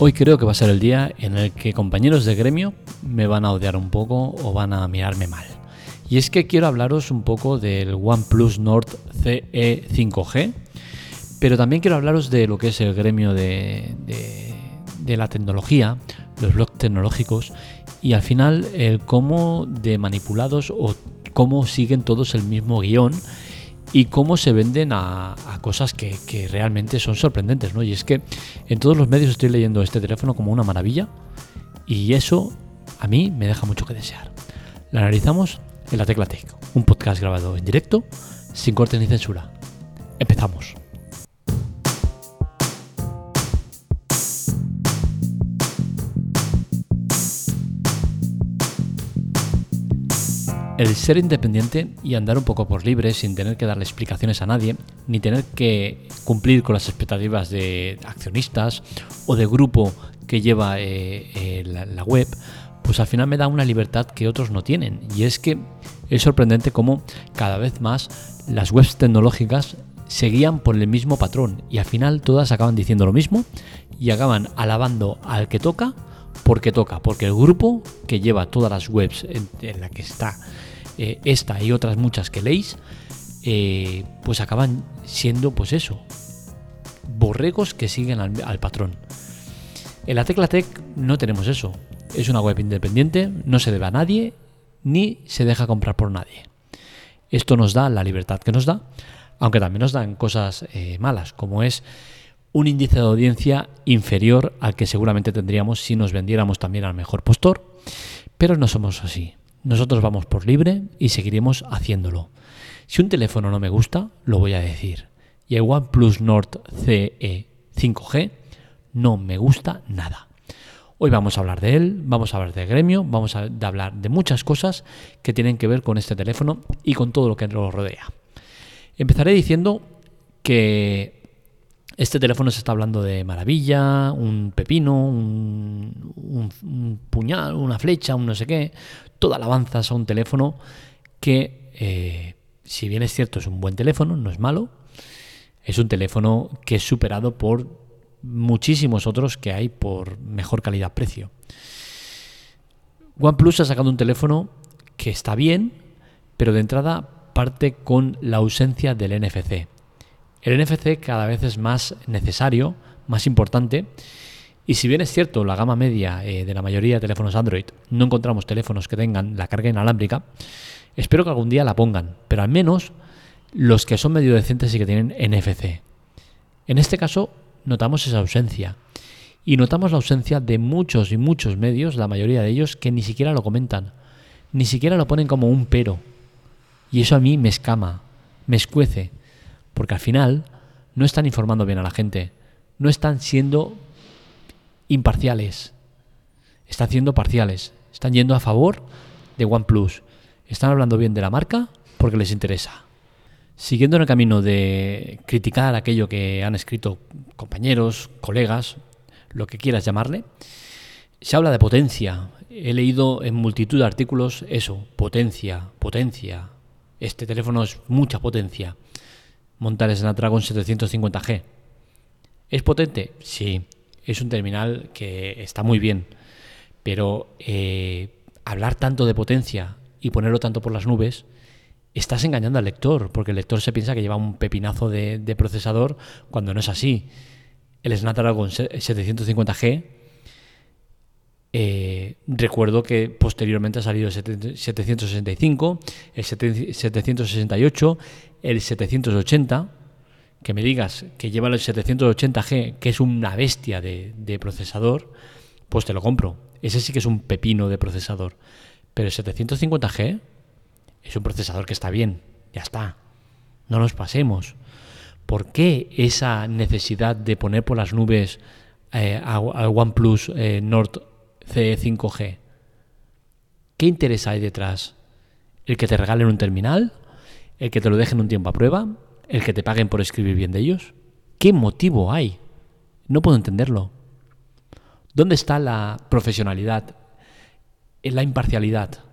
Hoy creo que va a ser el día en el que compañeros de gremio me van a odiar un poco o van a mirarme mal. Y es que quiero hablaros un poco del OnePlus Nord CE 5G, pero también quiero hablaros de lo que es el gremio de, la tecnología, los blogs tecnológicos y al final el cómo de manipulados o cómo siguen todos el mismo guion y cómo se venden a, cosas que, realmente son sorprendentes, ¿no? Y es que en todos los medios estoy leyendo este teléfono como una maravilla y eso a mí me deja mucho que desear. La analizamos en la Tecla Tech, un podcast grabado en directo, sin corte ni censura. Empezamos. El ser independiente y andar un poco por libre sin tener que darle explicaciones a nadie, ni tener que cumplir con las expectativas de accionistas o de grupo que lleva eh, eh, la, web, pues al final me da una libertad que otros no tienen. Y es que es sorprendente cómo cada vez más las webs tecnológicas seguían por el mismo patrón y al final todas acaban diciendo lo mismo y acaban alabando al que toca porque toca, porque el grupo que lleva todas las webs en, la que está eh, esta y otras muchas que leéis, eh, pues acaban siendo, pues eso, borregos que siguen al, patrón. En la Tecla Tech no tenemos eso. Es una web independiente, no se debe a nadie, ni se deja comprar por nadie. Esto nos da la libertad que nos da, aunque también nos dan cosas eh, malas, como es un índice de audiencia inferior al que seguramente tendríamos si nos vendiéramos también al mejor postor, pero no somos así. Nosotros vamos por libre y seguiremos haciéndolo. Si un teléfono no me gusta, lo voy a decir. Y el OnePlus Nord CE 5G no me gusta nada. Hoy vamos a hablar de él, vamos a hablar de gremio, vamos a hablar de muchas cosas que tienen que ver con este teléfono y con todo lo que lo rodea. Empezaré diciendo que este teléfono se está hablando de maravilla, un pepino, un, puñal, una flecha, un no sé qué. Toda alabanzas a un teléfono que, eh, si bien es cierto, es un buen teléfono, no es malo, es un teléfono que es superado por muchísimos otros que hay por mejor calidad-precio. OnePlus ha sacado un teléfono que está bien, pero de entrada parte con la ausencia del NFC. El NFC cada vez es más necesario, más importante. Y si bien es cierto, la gama media eh, de la mayoría de teléfonos Android no encontramos teléfonos que tengan la carga inalámbrica, espero que algún día la pongan, pero al menos los que son medio decentes y que tienen NFC. En este caso, notamos esa ausencia. Y notamos la ausencia de muchos y muchos medios, la mayoría de ellos, que ni siquiera lo comentan, ni siquiera lo ponen como un pero. Y eso a mí me escama, me escuece, porque al final no están informando bien a la gente, no están siendo imparciales, están siendo parciales, están yendo a favor de OnePlus, están hablando bien de la marca porque les interesa. Siguiendo en el camino de criticar aquello que han escrito compañeros, colegas, lo que quieras llamarle, se habla de potencia. He leído en multitud de artículos eso, potencia, potencia. Este teléfono es mucha potencia montar Snapdragon 750G. ¿Es potente? Sí, es un terminal que está muy bien, pero eh, hablar tanto de potencia y ponerlo tanto por las nubes, estás engañando al lector, porque el lector se piensa que lleva un pepinazo de, de procesador cuando no es así. El Snapdragon 750G eh, recuerdo que posteriormente ha salido el 765, el 768, el 780. Que me digas que lleva el 780G, que es una bestia de, procesador, pues te lo compro. Ese sí que es un pepino de procesador. Pero el 750G es un procesador que está bien, ya está. No nos pasemos. ¿Por qué esa necesidad de poner por las nubes eh, al OnePlus eh, Nord C5G. ¿Qué interés hay detrás? ¿El que te regalen un terminal? ¿El que te lo dejen un tiempo a prueba? ¿El que te paguen por escribir bien de ellos? ¿Qué motivo hay? No puedo entenderlo. ¿Dónde está la profesionalidad? La imparcialidad.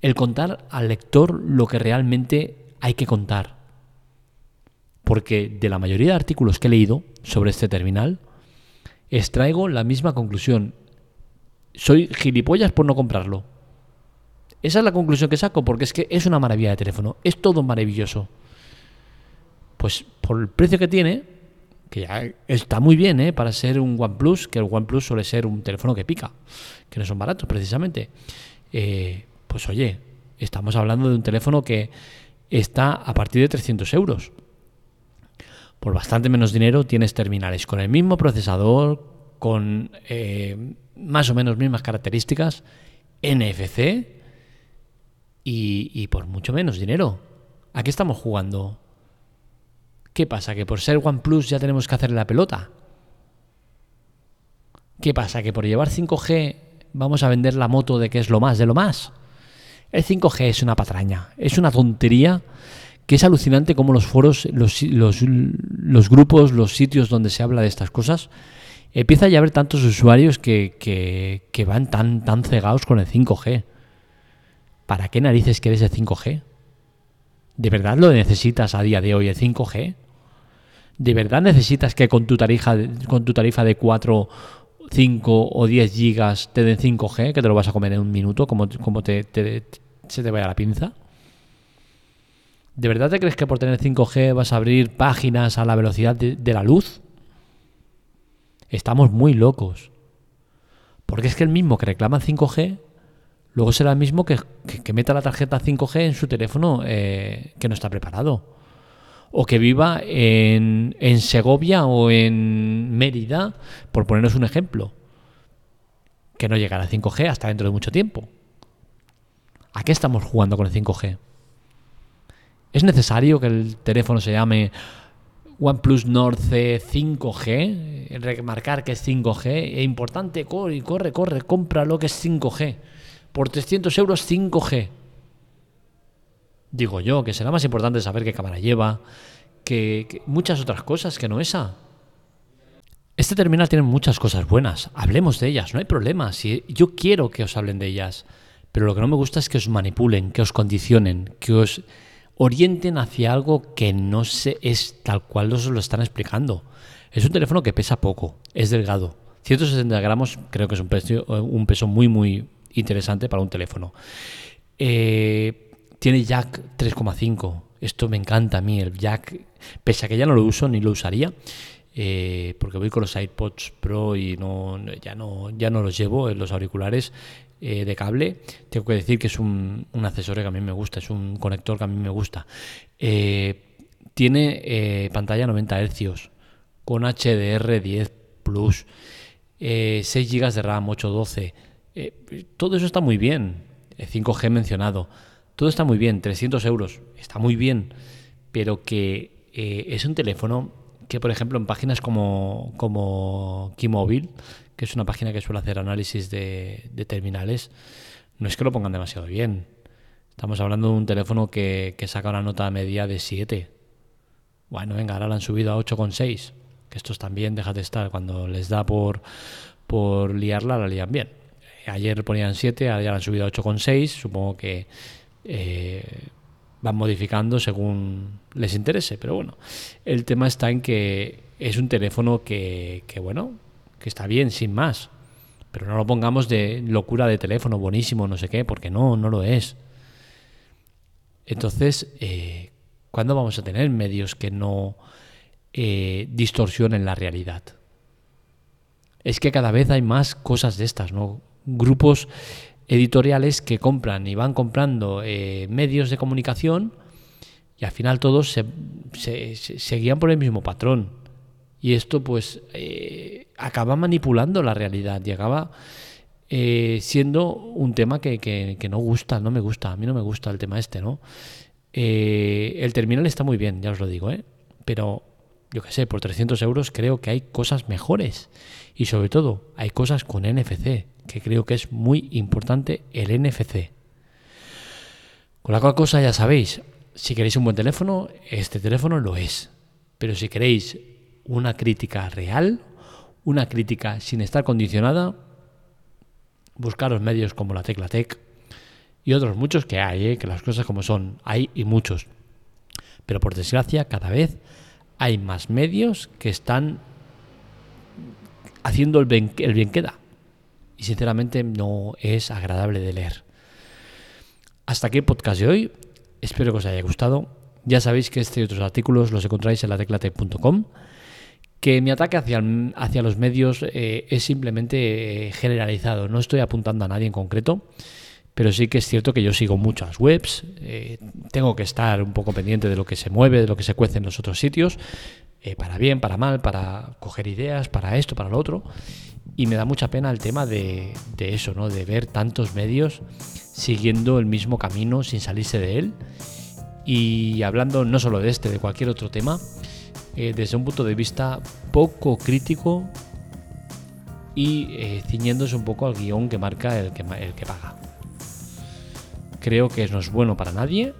El contar al lector lo que realmente hay que contar. Porque de la mayoría de artículos que he leído sobre este terminal, extraigo la misma conclusión. Soy gilipollas por no comprarlo. Esa es la conclusión que saco, porque es que es una maravilla de teléfono. Es todo maravilloso. Pues por el precio que tiene, que ya está muy bien ¿eh? para ser un OnePlus, que el OnePlus suele ser un teléfono que pica, que no son baratos precisamente. Eh, pues oye, estamos hablando de un teléfono que está a partir de 300 euros. Por bastante menos dinero tienes terminales con el mismo procesador, con eh, más o menos mismas características, NFC y, por mucho menos dinero. ¿A qué estamos jugando? ¿Qué pasa? ¿Que por ser OnePlus ya tenemos que hacerle la pelota? ¿Qué pasa? ¿Que por llevar 5G vamos a vender la moto de que es lo más de lo más? El 5G es una patraña, es una tontería que es alucinante como los foros, los, los, grupos, los sitios donde se habla de estas cosas, empieza ya a haber tantos usuarios que, van tan, tan cegados con el 5G. ¿Para qué narices quieres el 5G? ¿De verdad lo necesitas a día de hoy el 5G? ¿De verdad necesitas que con tu tarifa, de 4, 5 o 10 gigas te den 5G, que te lo vas a comer en un minuto, como, como te, se te vaya la pinza? ¿De verdad te crees que por tener 5G vas a abrir páginas a la velocidad de, la luz? Estamos muy locos. Porque es que el mismo que reclama 5G, luego será el mismo que, meta la tarjeta 5G en su teléfono eh, que no está preparado o que viva en, Segovia o en Mérida, por ponernos un ejemplo, que no llegará a 5G hasta dentro de mucho tiempo. ¿A qué estamos jugando con el 5G? ¿Es necesario que el teléfono se llame OnePlus Nord C 5G? Remarcar que es 5G. Es importante, corre, corre, corre, compra lo que es 5G. Por 300 euros 5G digo yo, que será más importante saber qué cámara lleva, que, muchas otras cosas que no esa. Este terminal tiene muchas cosas buenas, hablemos de ellas, no hay problema, si yo quiero que os hablen de ellas, pero lo que no me gusta es que os manipulen, que os condicionen, que os orienten hacia algo que no se es tal cual os lo están explicando. Es un teléfono que pesa poco, es delgado. 160 gramos creo que es un, peso, un peso muy, muy interesante para un teléfono. Eh, tiene jack 3,5. Esto me encanta a mí, el jack, pese a que ya no lo uso ni lo usaría, eh, porque voy con los iPods Pro y no, ya, no, ya no los llevo en los auriculares eh, de cable. Tengo que decir que es un, accesorio que a mí me gusta, es un conector que a mí me gusta. Eh, tiene pantalla 90 Hz con HDR10 Plus, 6 GB de RAM 812. todo eso está muy bien. 5G mencionado todo está muy bien, 300 euros, está muy bien, pero que eh, es un teléfono que, por ejemplo, en páginas como, como Keymobile, que es una página que suele hacer análisis de, terminales, no es que lo pongan demasiado bien. Estamos hablando de un teléfono que, que saca una nota media de 7. Bueno, venga, ahora la han subido a 8,6. Que estos también, déjate estar, cuando les da por, por liarla, la lían bien. Ayer ponían 7, ahora ya la han subido a 8,6. Supongo que eh, van modificando según les interese. Pero bueno, el tema está en que es un teléfono que, bueno, que está bien, sin más. Pero no lo pongamos de locura de teléfono, buenísimo, no sé qué, porque no, no lo es. Entonces, eh, ¿cuándo vamos a tener medios que no eh, distorsionen la realidad? Es que cada vez hay más cosas de estas, ¿no? Grupos editoriales que compran y van comprando eh, medios de comunicación y al final todos se, se, guían por el mismo patrón. Y esto pues eh, acaba manipulando la realidad y acaba eh, siendo un tema que, que, no gusta, no me gusta, a mí no me gusta el tema este, ¿no? el terminal está muy bien, ya os lo digo, ¿eh? Pero yo qué sé, por 300 euros creo que hay cosas mejores. Y sobre todo, hay cosas con NFC, que creo que es muy importante el NFC. Con la cual cosa ya sabéis, si queréis un buen teléfono, este teléfono lo es. Pero si queréis una crítica real, una crítica sin estar condicionada, buscaros medios como la Tecla Tech y otros muchos que hay, ¿eh? que las cosas como son, hay y muchos. Pero por desgracia, cada vez hay más medios que están haciendo el bien, el bien queda. Y sinceramente no es agradable de leer. Hasta aquí el podcast de hoy. Espero que os haya gustado. Ya sabéis que este y otros artículos los encontráis en la teclate.com. Que mi ataque hacia, hacia los medios eh, es simplemente eh, generalizado. No estoy apuntando a nadie en concreto. Pero sí que es cierto que yo sigo muchas webs. Eh, tengo que estar un poco pendiente de lo que se mueve, de lo que se cuece en los otros sitios. para bien, para mal, para coger ideas, para esto, para lo otro. Y me da mucha pena el tema de, de eso, ¿no? De ver tantos medios siguiendo el mismo camino sin salirse de él y hablando no solo de este, de cualquier otro tema, eh, desde un punto de vista poco crítico y eh, ciñéndose un poco al guion que marca el que, el que paga. Creo que no es bueno para nadie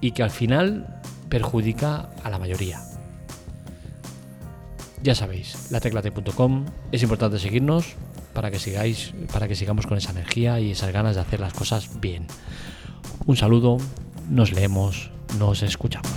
y que al final perjudica a la mayoría. Ya sabéis, lateclate.com es importante seguirnos para que sigáis, para que sigamos con esa energía y esas ganas de hacer las cosas bien. Un saludo nos leemos, nos escuchamos.